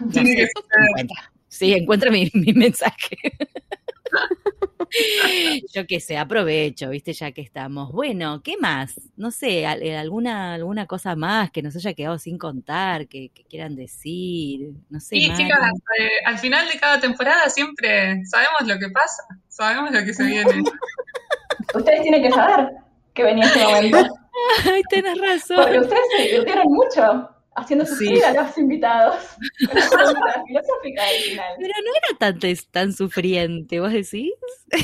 No sé encuentra. Sí, encuentra mi, mi mensaje. Yo qué sé, aprovecho, viste, ya que estamos. Bueno, ¿qué más? No sé, eh, alguna, alguna cosa más que nos haya quedado sin contar, que, que quieran decir. No sé, Sí, Mari. chicas, eh, al final de cada temporada siempre sabemos lo que pasa, sabemos lo que se viene. Ustedes tienen que saber que venía este momento. Ay, tenés razón. Porque ustedes se divirtieron mucho haciendo sufrir Sí. a los invitados. Con la pregunta filosófica al final. Pero no era tan, tan sufriente, ¿vos decís? No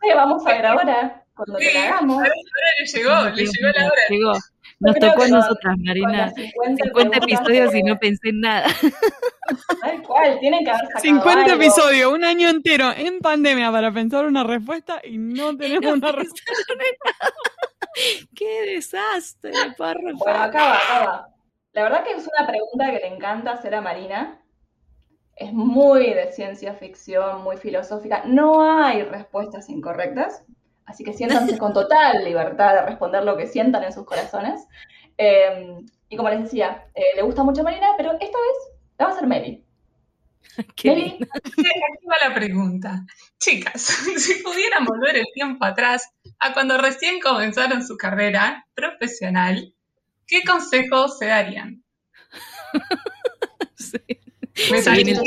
sé, vamos a ver ahora, cuando Sí, la hagamos. ahora, le llegó, le llegó la hora. Llegó. Nos creo tocó a nosotras, Marina. las 50, 50 preguntas episodios y no pensé en nada. Tal cual, tienen que haber sacado 50 algo. episodios, un año entero en pandemia para pensar una respuesta y no tenemos No una respuesta. ¡Qué desastre, párrafo! Bueno, acá va, acá va. La verdad que es una pregunta que le encanta hacer a Marina. Es muy de ciencia ficción, muy filosófica. No hay respuestas incorrectas, así que siéntanse con total libertad de responder lo que sientan en sus corazones. Eh, y como les decía, eh, le gusta mucho a Marina, pero esta vez la va a hacer Meli. Qué. Sí, Aquí va la pregunta. Chicas, si pudieran volver el tiempo atrás a cuando recién comenzaron su carrera profesional, ¿qué consejos se darían? Sí. Me viene.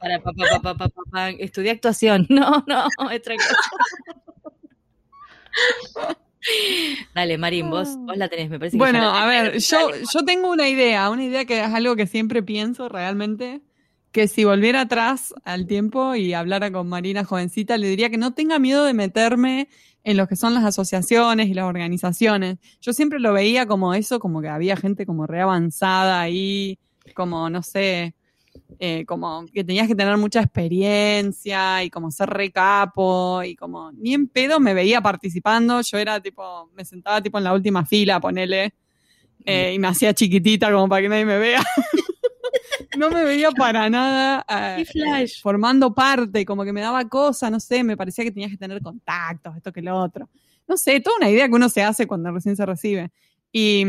Para, pa, pa, pa, pa, pa, pa, pa. Estudié actuación. No, no, otra cosa. Dale, Marín, vos, vos la tenés, me parece que Bueno, a ver, yo, yo tengo una idea, una idea que es algo que siempre pienso realmente, que si volviera atrás al tiempo y hablara con Marina jovencita, le diría que no tenga miedo de meterme en lo que son las asociaciones y las organizaciones. Yo siempre lo veía como eso, como que había gente como re avanzada ahí, como, no sé, eh, como que tenías que tener mucha experiencia y como ser re capo y como ni en pedo me veía participando, yo era tipo, me sentaba tipo en la última fila, ponele, eh, y me hacía chiquitita como para que nadie me vea. no me veía para nada eh, Qué flash. formando parte, como que me daba cosa, no sé, me parecía que tenías que tener contactos, esto que lo otro. No sé, toda una idea que uno se hace cuando recién se recibe. Y,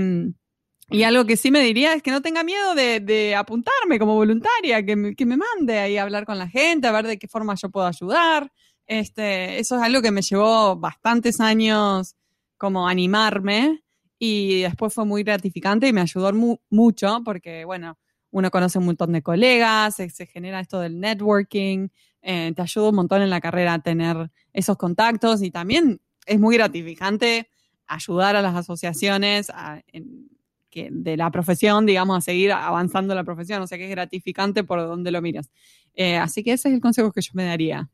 y algo que sí me diría es que no tenga miedo de, de apuntarme como voluntaria, que me, que me mande ahí a hablar con la gente, a ver de qué forma yo puedo ayudar. Este, eso es algo que me llevó bastantes años como animarme y después fue muy gratificante y me ayudó mu- mucho porque, bueno, uno conoce un montón de colegas, se, se genera esto del networking, eh, te ayuda un montón en la carrera a tener esos contactos y también es muy gratificante ayudar a las asociaciones a- en- que, de la profesión, digamos, a seguir avanzando la profesión, o sea que es gratificante por donde lo miras. Eh, así que ese es el consejo que yo me daría.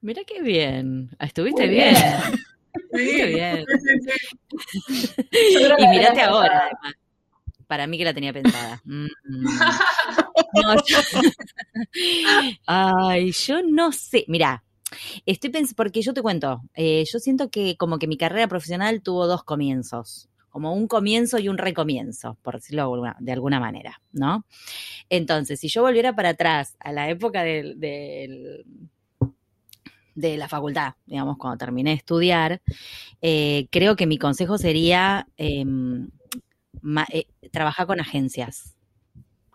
Mira qué bien. Ah, Estuviste Muy bien. bien. Estuviste bien. Sí, sí. Y mirate ahora, además. Para mí que la tenía pensada. Mm. No, yo- Ay, yo no sé. Mira, estoy pensando, porque yo te cuento, eh, yo siento que como que mi carrera profesional tuvo dos comienzos. Como un comienzo y un recomienzo, por decirlo de alguna- manera, ¿no? Entonces, si yo volviera para atrás a la época del, del- de la facultad, digamos, cuando terminé de estudiar, eh, creo que mi consejo sería em, ma- eh, trabajar con agencias,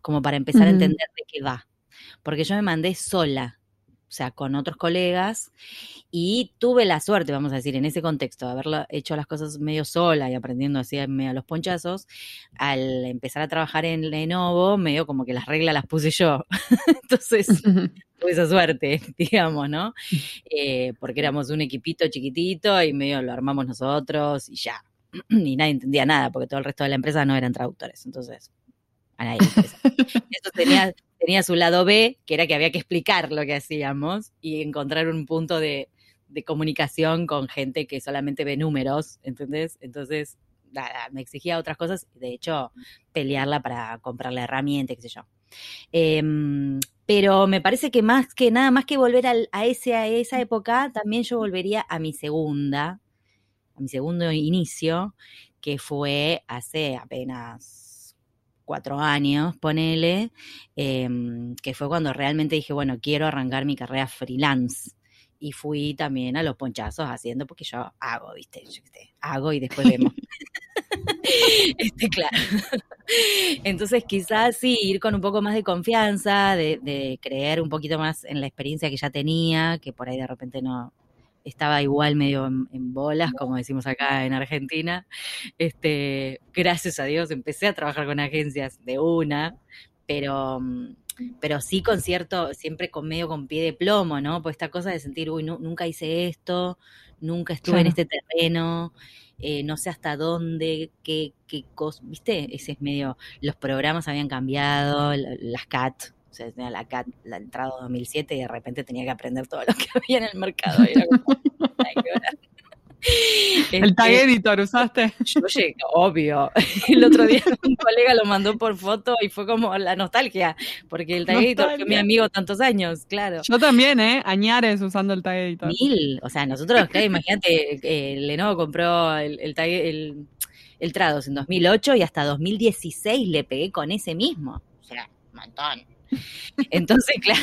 como para empezar a entender de qué va. Porque yo me mandé sola, o sea, con otros colegas, y tuve la suerte, vamos a decir, en ese contexto, de haberlo hecho las cosas medio sola y aprendiendo así a los ponchazos, al empezar a trabajar en Lenovo, medio como que las reglas las puse yo. Entonces, tuve esa suerte, digamos, ¿no? Eh, porque éramos un equipito chiquitito y medio lo armamos nosotros y ya. Y nadie entendía nada, porque todo el resto de la empresa no eran traductores. Entonces, a nadie le. Eso tenía, tenía su lado B, que era que había que explicar lo que hacíamos y encontrar un punto de, de comunicación con gente que solamente ve números, ¿entendés? Entonces, nada, me exigía otras cosas, de hecho, pelearla para comprarle herramienta, qué sé yo. Em, pero me parece que más que nada, más que volver al- a, ese, a esa época, también yo volvería a mi segunda, a mi segundo inicio, que fue hace apenas cuatro años, ponele, em, que fue cuando realmente dije, bueno, quiero arrancar mi carrera freelance. Y fui también a los ponchazos haciendo, porque yo hago, ¿viste? Yo sé, hago y después vemos. este, claro. Entonces quizás sí, ir con un poco más de confianza, de, de, creer un poquito más en la experiencia que ya tenía, que por ahí de repente no estaba igual medio en, bolas, como decimos acá en Argentina. Este, gracias a Dios empecé a trabajar con agencias de una, pero pero sí con cierto, siempre con medio con pie de plomo, ¿no? Pues esta cosa de sentir, uy, nunca hice esto, nunca estuve en este terreno, eh, no sé hasta dónde, qué, qué cosa, ¿viste? Ese es medio, los programas habían cambiado, las CAT, sea, tenía la CAT, la entrada 2007 y de repente tenía que aprender todo lo que había en el mercado. Era como, el tag este, editor usaste. Yo llegué, obvio. El otro día un colega lo mandó por foto y fue como la nostalgia, porque el tag editor fue mi amigo tantos años, claro. Yo también, ¿eh? Añares usando el tag editor. Mil. O sea, nosotros, acá, imagínate, eh, Lenovo compró el, el, tag, el, el Trados en 2008 y hasta 2016 le pegué con ese mismo. O sea, un montón. Entonces, claro.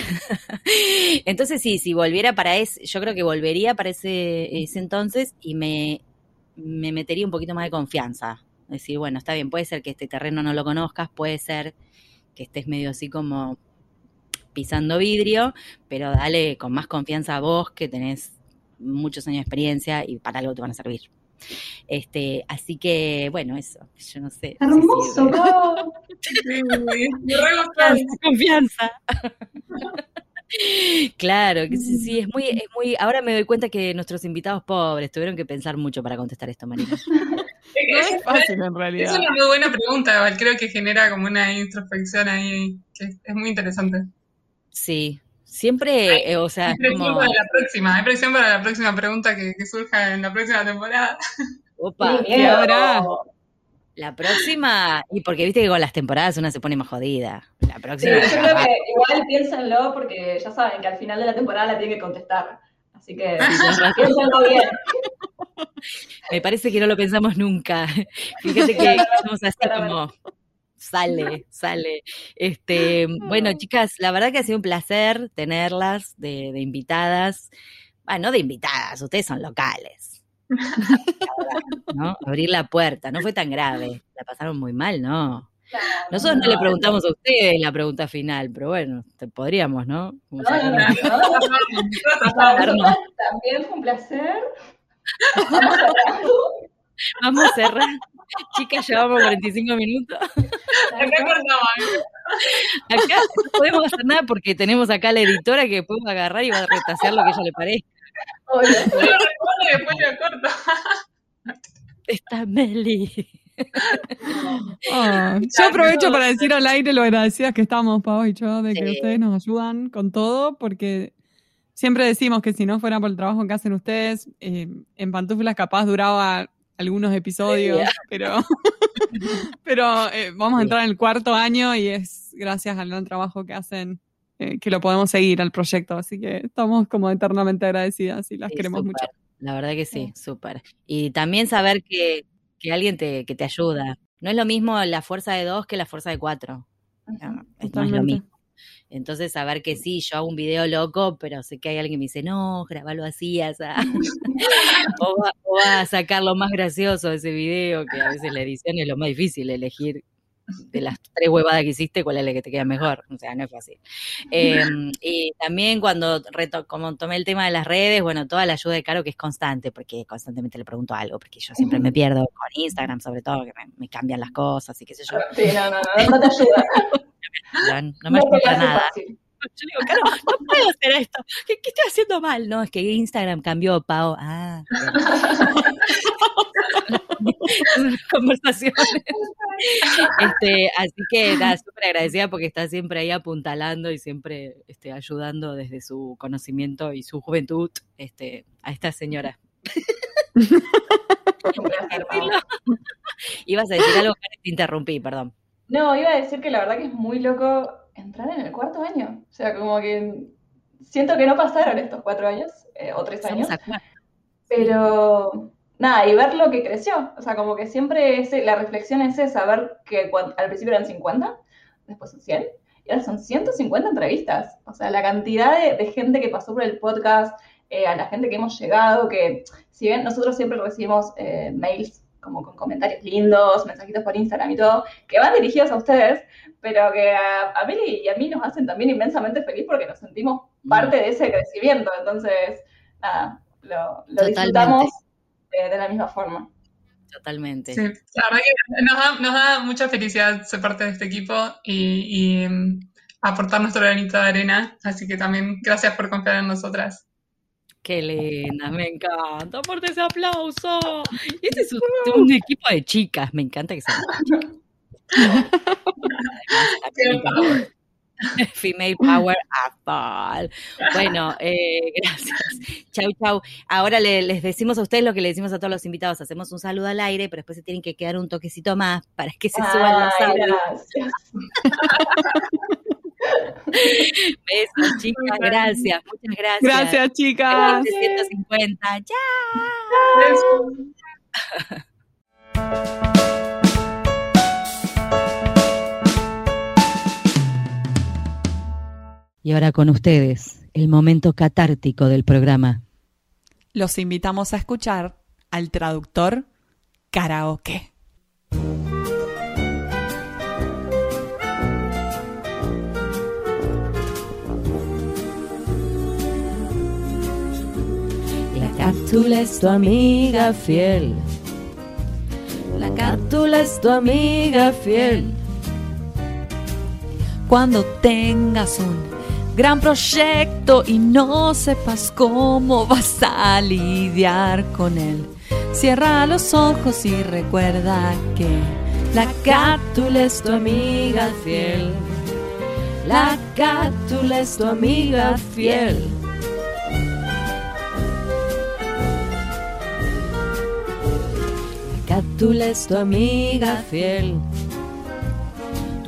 Entonces, sí, si volviera para ese, yo creo que volvería para ese, entonces y me, me metería un poquito más de confianza. Decir, bueno, está bien, puede ser que este terreno no lo conozcas, puede ser que estés medio así como pisando vidrio, pero dale con más confianza a vos que tenés muchos años de experiencia y para algo te van a servir. Este, así que, bueno, eso, yo no sé. Hermoso, confianza. Claro, que sí, sí, es muy, es muy. Ahora me doy cuenta que nuestros invitados pobres tuvieron que pensar mucho para contestar esto, Marina. es fácil en realidad. Es una muy buena pregunta, creo que genera como una introspección ahí que es muy interesante. Sí, Siempre, eh, o sea. Hay presión para la próxima, hay presión para la próxima pregunta que, surja en la próxima temporada. Opa, ¿qué habrá? La próxima, y porque viste que con las temporadas una se pone más jodida. La próxima. yo creo que igual piénsenlo porque ya saben que al final de la temporada la tienen que contestar. Así que piénsenlo bien. Me parece que no lo pensamos nunca. Fíjate que estamos así como sale, sale. Este, bueno, chicas, la verdad que ha sido un placer tenerlas de, invitadas. Bueno, no de invitadas, ustedes son locales. ¿no? Abrir la puerta, no fue tan grave. La pasaron muy mal, ¿no? Nosotros no, le preguntamos a ustedes la pregunta final, pero bueno, te podríamos, ¿no? También fue un placer. Vamos a cerrar. Chicas, llevamos 45 minutos. Acá cortamos. Acá no podemos hacer nada porque tenemos acá la editora que puede agarrar y va a retasear lo que a ella le parezca. Yo lo respondo y después lo corto. Está Meli. Yo aprovecho para decir al aire lo agradecidas que estamos, Pau y yo, de que ustedes nos ayudan con todo, porque siempre decimos que si no fuera por el trabajo que hacen ustedes, eh, en pantuflas capaz duraba algunos episodios, pero, pero eh, vamos a entrar en el cuarto año y es gracias al gran trabajo que hacen eh, que lo podemos seguir al proyecto. Así que estamos como eternamente agradecidas y las queremos mucho. La verdad que sí, súper. Y también saber que, que alguien te, que te ayuda. No es lo mismo la fuerza de dos que la fuerza de cuatro. No, es lo mismo. Entonces, saber que sí, yo hago un video loco, pero sé que hay alguien que me dice, no, grabalo así, o, va, a sacar lo más gracioso de ese video, que a veces la edición es lo más difícil, elegir de las tres huevadas que hiciste, cuál es la que te queda mejor. O sea, no es fácil. Em, y también cuando reto, como tomé el tema de las redes, bueno, toda la ayuda de Caro que es constante, porque constantemente le pregunto algo, porque yo siempre me pierdo con Instagram, sobre todo, que me, cambian las cosas y qué sé yo. Sí, no, no, no, no te ayuda. no me ayuda nada. Yo digo, claro, no puedo hacer esto. ¿Qué, estoy haciendo mal? No, es que Instagram cambió, Pau. Ah. Conversaciones. Este, así que nada, súper agradecida porque está siempre ahí apuntalando y siempre este, ayudando desde su conocimiento y su juventud este, a esta señora. Ibas a decir algo que te interrumpí, perdón. No, iba a decir que la verdad que es muy loco entrar en el cuarto año. O sea, como que siento que no pasaron estos cuatro años eh, o tres años. Pero nada, y ver lo que creció. O sea, como que siempre la reflexión es esa, ver que al principio eran 50, después son 100, y ahora son 150 entrevistas. O sea, la cantidad de, gente que pasó por el podcast, eh, a la gente que hemos llegado, que si bien nosotros siempre recibimos eh, mails como con comentarios lindos, mensajitos por Instagram y todo, que van dirigidos a ustedes, pero que a, a Meli y a mí nos hacen también inmensamente feliz porque nos sentimos parte de ese crecimiento. Entonces, nada, lo, lo disfrutamos de, de la misma forma. Totalmente. Sí, la verdad que nos da, nos da mucha felicidad ser parte de este equipo y, y, mm, aportar nuestro granito de arena. Así que también gracias por confiar en nosotras. Qué linda, me encanta. Aparte ese aplauso. Este es un, un equipo de chicas, me encanta que sean chicas. Female Power Apple. Bueno, eh, gracias. Chau, chau. Ahora le, les decimos a ustedes lo que le decimos a todos los invitados. Hacemos un saludo al aire, pero después se tienen que quedar un toquecito más para que se suban los audios. gracias. Besos, chicas. Gracias. Muchas gracias. Gracias, chicas. 150. ¡Chao! Y ahora con ustedes, el momento catártico del programa. Los invitamos a escuchar al traductor karaoke. La cátula es tu amiga fiel. La cátula es tu amiga fiel. Cuando tengas un gran proyecto y no sepas cómo vas a lidiar con él, cierra los ojos y recuerda que la cátula es tu amiga fiel. La cátula es tu amiga fiel. La cátula es tu amiga fiel.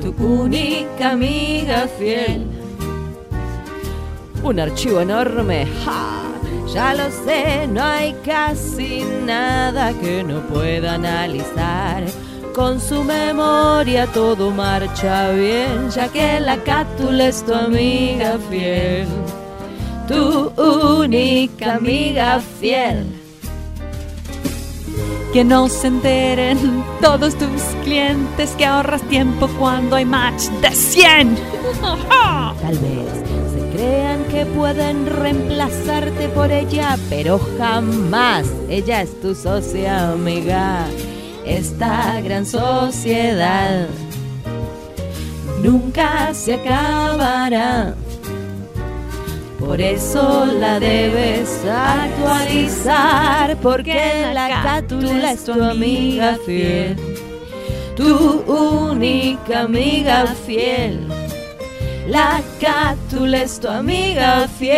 Tu única amiga fiel. Un archivo enorme, ¡ja! Ya lo sé, no hay casi nada que no pueda analizar. Con su memoria todo marcha bien, ya que la cátula es tu amiga fiel. Tu única amiga fiel. Que no se enteren todos tus clientes que ahorras tiempo cuando hay match de 100. Tal vez crean que pueden reemplazarte por ella, pero jamás ella es tu socia amiga. Esta gran sociedad nunca se acabará. Por eso la debes actualizar, porque la cátula es tu amiga fiel, tu única amiga fiel. La cátula es tu amiga fiel.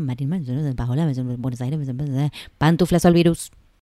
Marín, Buenos Aires, Pantuflas al virus.